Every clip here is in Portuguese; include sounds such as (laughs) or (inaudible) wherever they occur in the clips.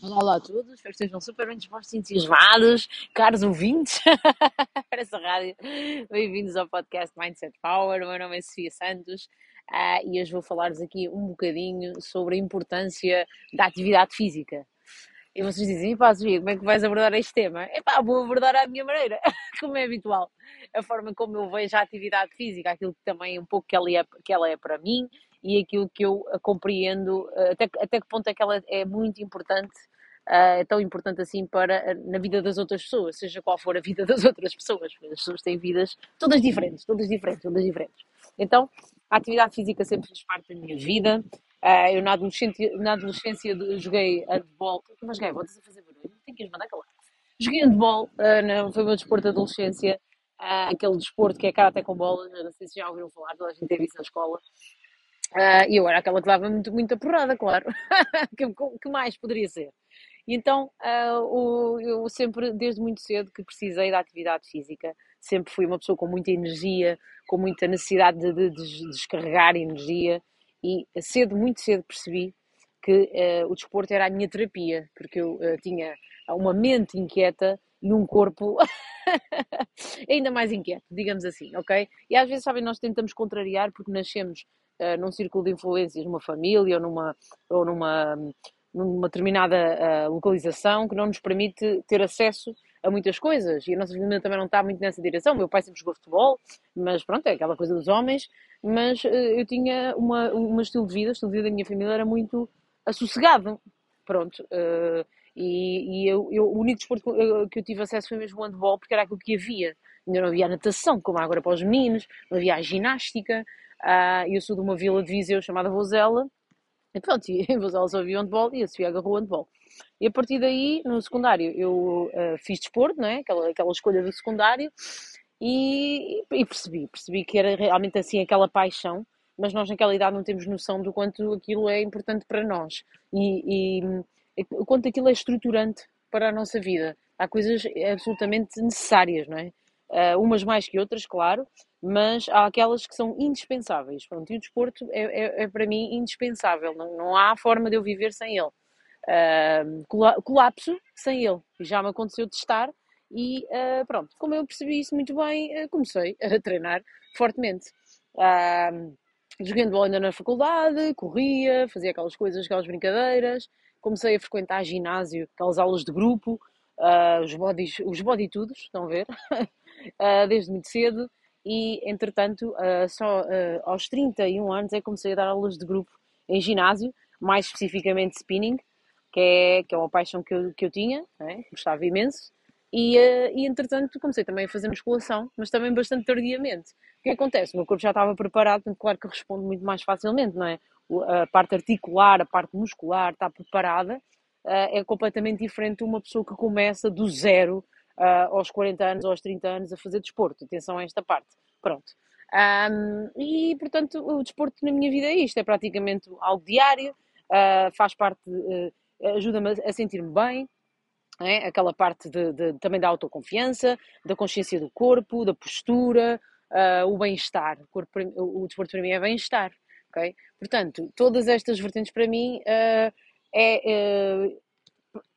Olá, olá a todos, espero que estejam super bem dispostos e entusiasmados, caros ouvintes (laughs) para essa rádio. Bem-vindos ao podcast Mindset Power. O meu nome é Sofia Santos ah, e hoje vou falar-vos aqui um bocadinho sobre a importância da atividade física. E vocês dizem, pá, Sofia, como é que vais abordar este tema? É pá, vou abordar à minha maneira, (laughs) como é habitual. A forma como eu vejo a atividade física, aquilo que também um pouco que ela é, que ela é para mim e aquilo que eu compreendo, até, até que ponto é que ela é muito importante uh, é tão importante assim para na vida das outras pessoas, seja qual for a vida das (laughs) outras pessoas. As pessoas têm vidas todas diferentes, todas diferentes, todas diferentes. Então, a atividade física sempre fez parte da minha vida. Eu na adolescência, na adolescência joguei handball. Mas joguei, vou a fazer barulho, tenho que ir mandar calar. Joguei handball, não, foi o meu desporto de adolescência. Aquele desporto que é cara até com bolas, não sei se já ouviram falar, toda a gente teve isso na escola. E eu era aquela que dava muito, muita porrada, claro. (laughs) que, que mais poderia ser? E então, uh, eu sempre, desde muito cedo, que precisei da atividade física. Sempre fui uma pessoa com muita energia, com muita necessidade de, de, de descarregar energia. E cedo, muito cedo, percebi que uh, o desporto era a minha terapia, porque eu uh, tinha uma mente inquieta e um corpo (laughs) ainda mais inquieto, digamos assim, ok? E às vezes, sabem, nós tentamos contrariar porque nascemos uh, num círculo de influências, numa família ou numa, ou numa numa determinada uh, localização que não nos permite ter acesso a muitas coisas e a nossa família também não está muito nessa direção. O meu pai sempre jogou futebol, mas pronto, é aquela coisa dos homens. Mas uh, eu tinha uma, uma estilo de vida, o estilo de vida da minha família era muito assossegado. Pronto. Uh, e, e eu, eu, o único desporto que eu, que eu tive acesso foi mesmo o handball, porque era aquilo que havia. Ainda não havia natação, como há agora para os meninos, não havia a ginástica. Uh, eu sou de uma vila de Viseu chamada Rosela, e pronto, e elas só viam handball e a Sofia agarrou handball. E a partir daí, no secundário, eu uh, fiz desporto, não é? aquela, aquela escolha do secundário, e, e, percebi, percebi que era realmente assim aquela paixão, mas nós naquela idade não temos noção do quanto aquilo é importante para nós e, e o quanto aquilo é estruturante para a nossa vida. Há coisas absolutamente necessárias, não é? Uh, umas mais que outras, claro, mas há aquelas que são indispensáveis. Pronto, e o desporto é, é, é para mim indispensável, não, não, há forma de eu viver sem ele. Uh, colapso sem ele, já me aconteceu testar e uh, pronto, como eu percebi isso muito bem, uh, comecei (laughs) a treinar fortemente. Uh, joguei bola ainda na faculdade, corria, fazia aquelas coisas, aquelas brincadeiras, comecei a frequentar ginásio, aquelas aulas de grupo, os, bodies, os bodytudos, estão a ver? (laughs) desde muito cedo e, entretanto, uh, só uh, aos 31 anos é que comecei a dar aulas de grupo em ginásio, mais especificamente spinning, que é, que é uma paixão que eu, que eu tinha, é? gostava imenso, e, uh, e entretanto comecei também a fazer musculação, mas também bastante tardiamente. O que acontece? O meu corpo já estava preparado, portanto, claro que responde muito mais facilmente, não é? A parte articular, a parte muscular está preparada, é completamente diferente de uma pessoa que começa do zero uh, aos 40 anos ou aos 30 anos a fazer desporto. Atenção a esta parte. Pronto. Um, e, portanto, o desporto na minha vida é isto, é praticamente algo diário, uh, faz parte, uh, ajuda-me a sentir-me bem, é? aquela parte de, de, também da autoconfiança, da consciência do corpo, da postura, uh, o bem-estar. O, o, desporto para mim é bem-estar, ok? Portanto, todas estas vertentes para mim é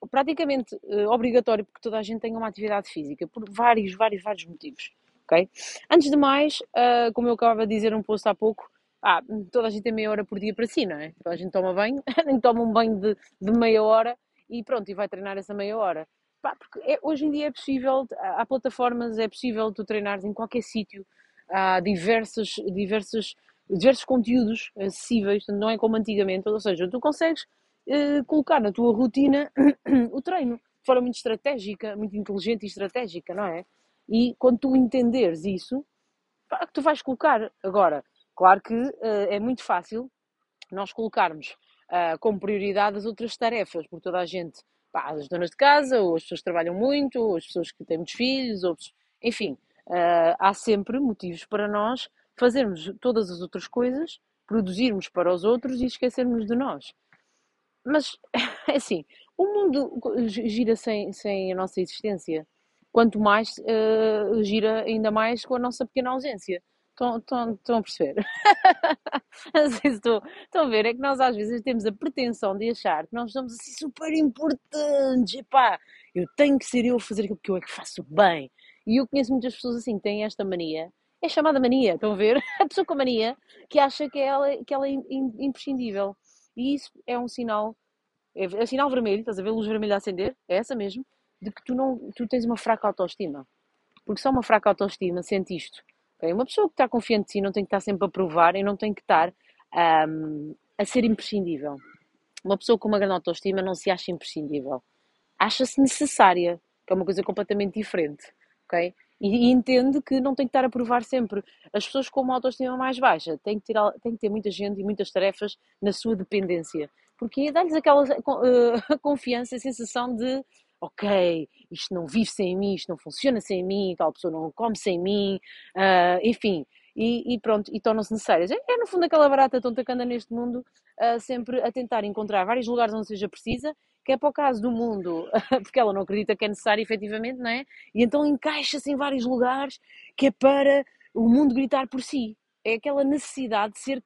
praticamente uh, obrigatório porque toda a gente tenha uma atividade física, por vários, vários, vários motivos. ok? Antes de mais, uh, como eu acabava de dizer um post há pouco, ah, toda a gente tem meia hora por dia para si, não é? Toda a gente toma banho, (laughs) toma um banho de, de meia hora e pronto, e vai treinar essa meia hora. Pá, porque é, hoje em dia é possível, há plataformas, é possível tu treinares em qualquer sítio, há diversos, diversos, diversos conteúdos acessíveis, não é como antigamente, ou seja, tu consegues eh, colocar na tua rotina (clears throat) o treino de forma muito estratégica, muito inteligente e estratégica, não é? E quando tu entenderes isso, pá, tu vais colocar. Agora, claro que uh, é muito fácil nós colocarmos uh, como prioridade as outras tarefas, porque toda a gente, pá, as donas de casa, ou as pessoas que trabalham muito, ou as pessoas que têm muitos filhos, outros, enfim, uh, há sempre motivos para nós fazermos todas as outras coisas, produzirmos para os outros e esquecermos de nós. Mas, (laughs) é assim, o mundo gira sem, sem a nossa existência. Quanto mais, uh, gira ainda mais com a nossa pequena ausência. Estão, a perceber? (laughs) Estão, a ver, é que nós às vezes temos a pretensão de achar que nós somos assim super importantes, epá, eu tenho que ser eu a fazer aquilo que eu é que faço bem. E eu conheço muitas pessoas assim que têm esta mania, é chamada mania, estão a ver? (laughs) A pessoa com mania que acha que ela, que ela é imprescindível. E isso é um sinal, é, é sinal vermelho, estás a ver, luz vermelha a acender, é essa mesmo, de que tu, não, tu tens uma fraca autoestima. Porque só uma fraca autoestima sente isto. Okay? Uma pessoa que está confiante de si não tem que estar sempre a provar e não tem que estar um, a ser imprescindível. Uma pessoa com uma grande autoestima não se acha imprescindível. Acha-se necessária, que é uma coisa completamente diferente. Okay? E, e, entende que não tem que estar a provar sempre. As pessoas com uma autoestima mais baixa têm que ter, têm que ter muita gente e muitas tarefas na sua dependência. Porque dá-lhes aquela uh, (laughs) confiança, a sensação de ok, isto não vive sem mim, isto não funciona sem mim, tal pessoa não come sem mim, uh, enfim, e, e, pronto, e tornam-se necessárias. É, é, no fundo aquela barata tonta que anda neste mundo, uh, sempre a tentar encontrar vários lugares onde seja precisa, que é para o caso do mundo, (laughs) porque ela não acredita que é necessário efetivamente, não é? E então encaixa-se em vários lugares que é para o mundo gritar por si. É aquela necessidade de ser,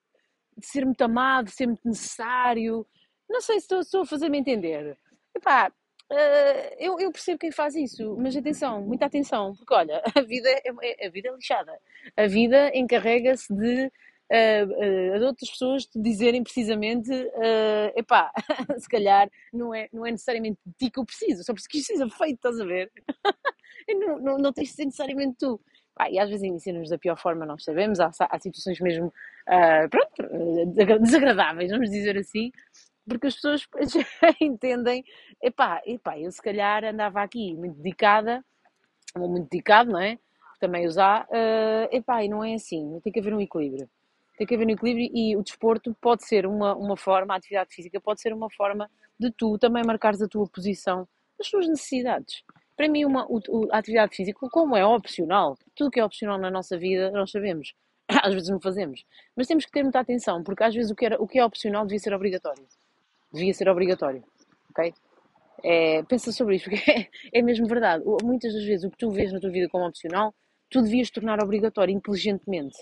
de ser muito amado, de ser muito necessário. Não sei se estou, estou a fazer-me entender. Epá, Uh, eu, eu, percebo quem faz isso, mas atenção, muita atenção, porque olha, (laughs) a vida é, é a vida é lixada. A vida encarrega-se de, uh, uh, de outras pessoas te dizerem precisamente: uh, epá, (laughs) se calhar não é, não é necessariamente de ti que eu preciso, só porque seja feito, estás a ver? (laughs) não, não, não tens de ser necessariamente tu. Pá, e às vezes ensina-nos da pior forma, nós sabemos, há, há situações mesmo pronto, desagradáveis, vamos dizer assim, porque as pessoas (laughs) entendem, epá, epá, eu se calhar andava aqui muito dedicada, ou muito dedicado, não é? Também usar, uh, epá, e não é assim, tem que haver um equilíbrio. Tem que haver um equilíbrio e o desporto pode ser uma, uma forma, a atividade física pode ser uma forma de tu também marcares a tua posição, as tuas necessidades. Para mim, uma, a atividade física, como é opcional, tudo que é opcional na nossa vida, nós sabemos, (coughs) às vezes não fazemos, mas temos que ter muita atenção, porque às vezes o que, era, o que é opcional devia ser obrigatório devia ser obrigatório, ok? É, pensa sobre isto, porque é, (laughs) é, mesmo verdade. Muitas das vezes o que tu vês na tua vida como opcional, tu devias tornar obrigatório inteligentemente.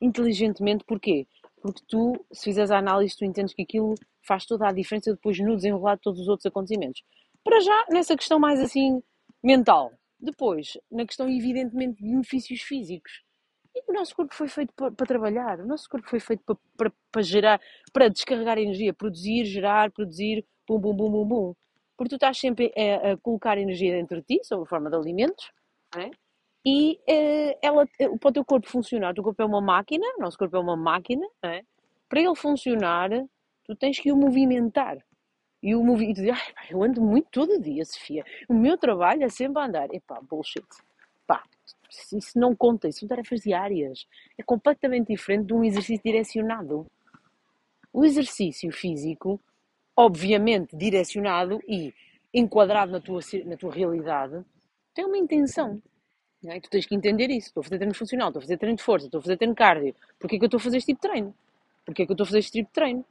Inteligentemente porquê? Porque tu, se fizeres a análise, tu entendes que aquilo faz toda a diferença depois no desenrolar de todos os outros acontecimentos. Para já, nessa questão mais assim mental. Depois, na questão evidentemente de benefícios físicos. E o nosso corpo foi feito para, para trabalhar, o nosso corpo foi feito para, para, para, gerar, para descarregar energia, produzir, gerar, produzir, bum, bum, bum, bum, bum. Porque tu estás sempre a, a colocar energia dentro de ti, sob a forma de alimentos, é? E uh, ela, para o teu corpo funcionar, o teu corpo é uma máquina, o nosso corpo é uma máquina, é? para ele funcionar, tu tens que o movimentar. E o movimento, eu ando muito todo dia, Sofia. O meu trabalho é sempre andar. Epá, bullshit. Pá, isso não conta, isso são tarefas diárias. É completamente diferente de um exercício direcionado. O exercício físico, obviamente direcionado e enquadrado na tua, na tua realidade, tem uma intenção. É? Tu tens que entender isso. Estou a fazer treino funcional, estou a fazer treino de força, estou a fazer treino cardio. Porquê que eu estou a fazer este tipo de treino? Porquê que eu estou a fazer este tipo de treino?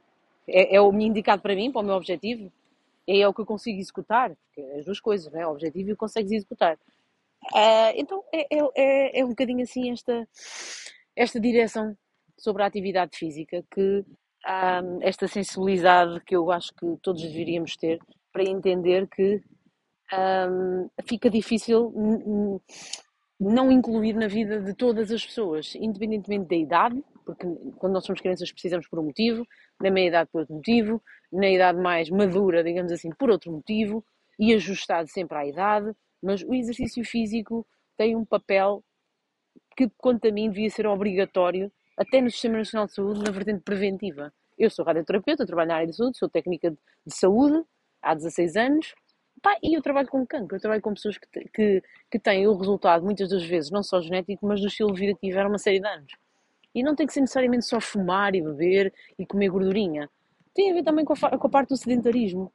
É, é o me indicado para mim, para o meu objetivo? É, é o que eu consigo executar? É as duas coisas, é? o objetivo e o consegues executar. Uh, então é, é, é, é, um bocadinho assim esta, esta direção sobre a atividade física, que um, esta sensibilidade que eu acho que todos deveríamos ter para entender que um, fica difícil não incluir na vida de todas as pessoas, independentemente da idade, porque quando nós somos crianças precisamos por um motivo, na meia idade por outro motivo, na idade mais madura, digamos assim, por outro motivo, e ajustado sempre à idade, mas o exercício físico tem um papel que, quanto a mim, devia ser obrigatório, até no Sistema Nacional de Saúde, na vertente preventiva. Eu sou radioterapeuta, trabalho na área de saúde, sou técnica de saúde há 16 anos, pá, e eu trabalho com cancro, eu trabalho com pessoas que, que, que têm o resultado, muitas das vezes, não só genético, mas do estilo de vida que tiveram uma série de anos. E não tem que ser necessariamente só fumar e beber e comer gordurinha. Tem a ver também com a, com a parte do sedentarismo.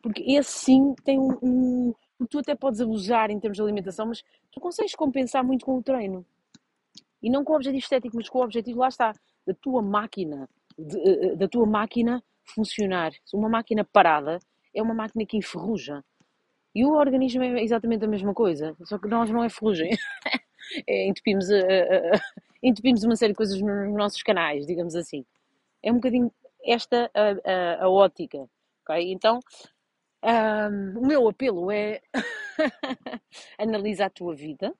Porque esse sim tem um, um, tu até podes abusar em termos de alimentação, mas tu consegues compensar muito com o treino. E não com o objetivo estético, mas com o objetivo, lá está, da tua máquina, de, eh, eh, da tua máquina funcionar. Uma máquina parada é uma máquina que enferruja. E o organismo é exatamente a mesma coisa, só que nós não é ferrugem. (laughs) é, entupimos a, a, a, entupimos uma série de coisas nos nossos canais, digamos assim. É um bocadinho esta a, ótica, ok? Então, um, o meu apelo é (laughs) analisar a tua vida,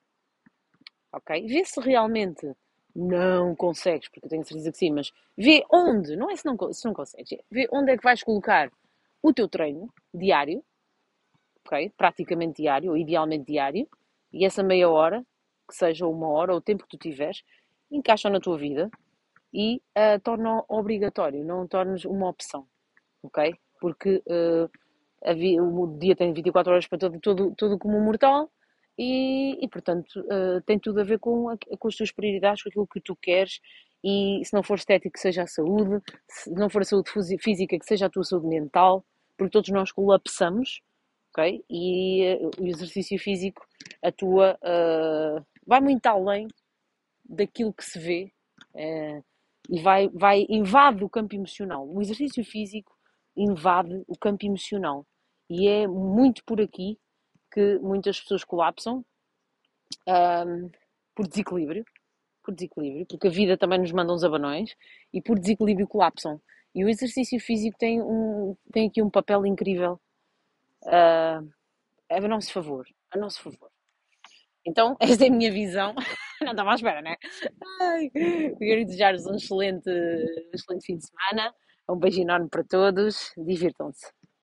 ok? Vê se realmente não consegues, porque eu tenho certeza que sim, mas vê onde, não é se não, se não consegues, vê onde é que vais colocar o teu treino diário, ok? Praticamente diário, ou idealmente diário, e essa meia hora, que seja uma hora, ou o tempo que tu tiveres, encaixa na tua vida e uh, torna obrigatório, não tornes uma opção, ok? Porque uh, o dia tem 24 horas para todo, todo, todo como um mortal e, e portanto, uh, tem tudo a ver com, a, com as tuas prioridades, com aquilo que tu queres e se não for estético, que seja a saúde, se não for a saúde física, que seja a tua saúde mental, porque todos nós colapsamos, ok? E uh, o exercício físico atua, uh, vai muito além daquilo que se vê uh, e vai, vai, invade o campo emocional. O exercício físico invade o campo emocional e é muito por aqui que muitas pessoas colapsam um, por desequilíbrio, por desequilíbrio, porque a vida também nos manda uns abanões e por desequilíbrio colapsam. E o exercício físico tem, um, tem aqui um papel incrível uh, a nosso favor, a nosso favor. Então, (laughs) esta é a minha visão. (laughs) Não estava à espera, né? Ai, quero desejar-vos um excelente, um excelente fim de semana. Um beijo enorme para todos. Divirtam-se.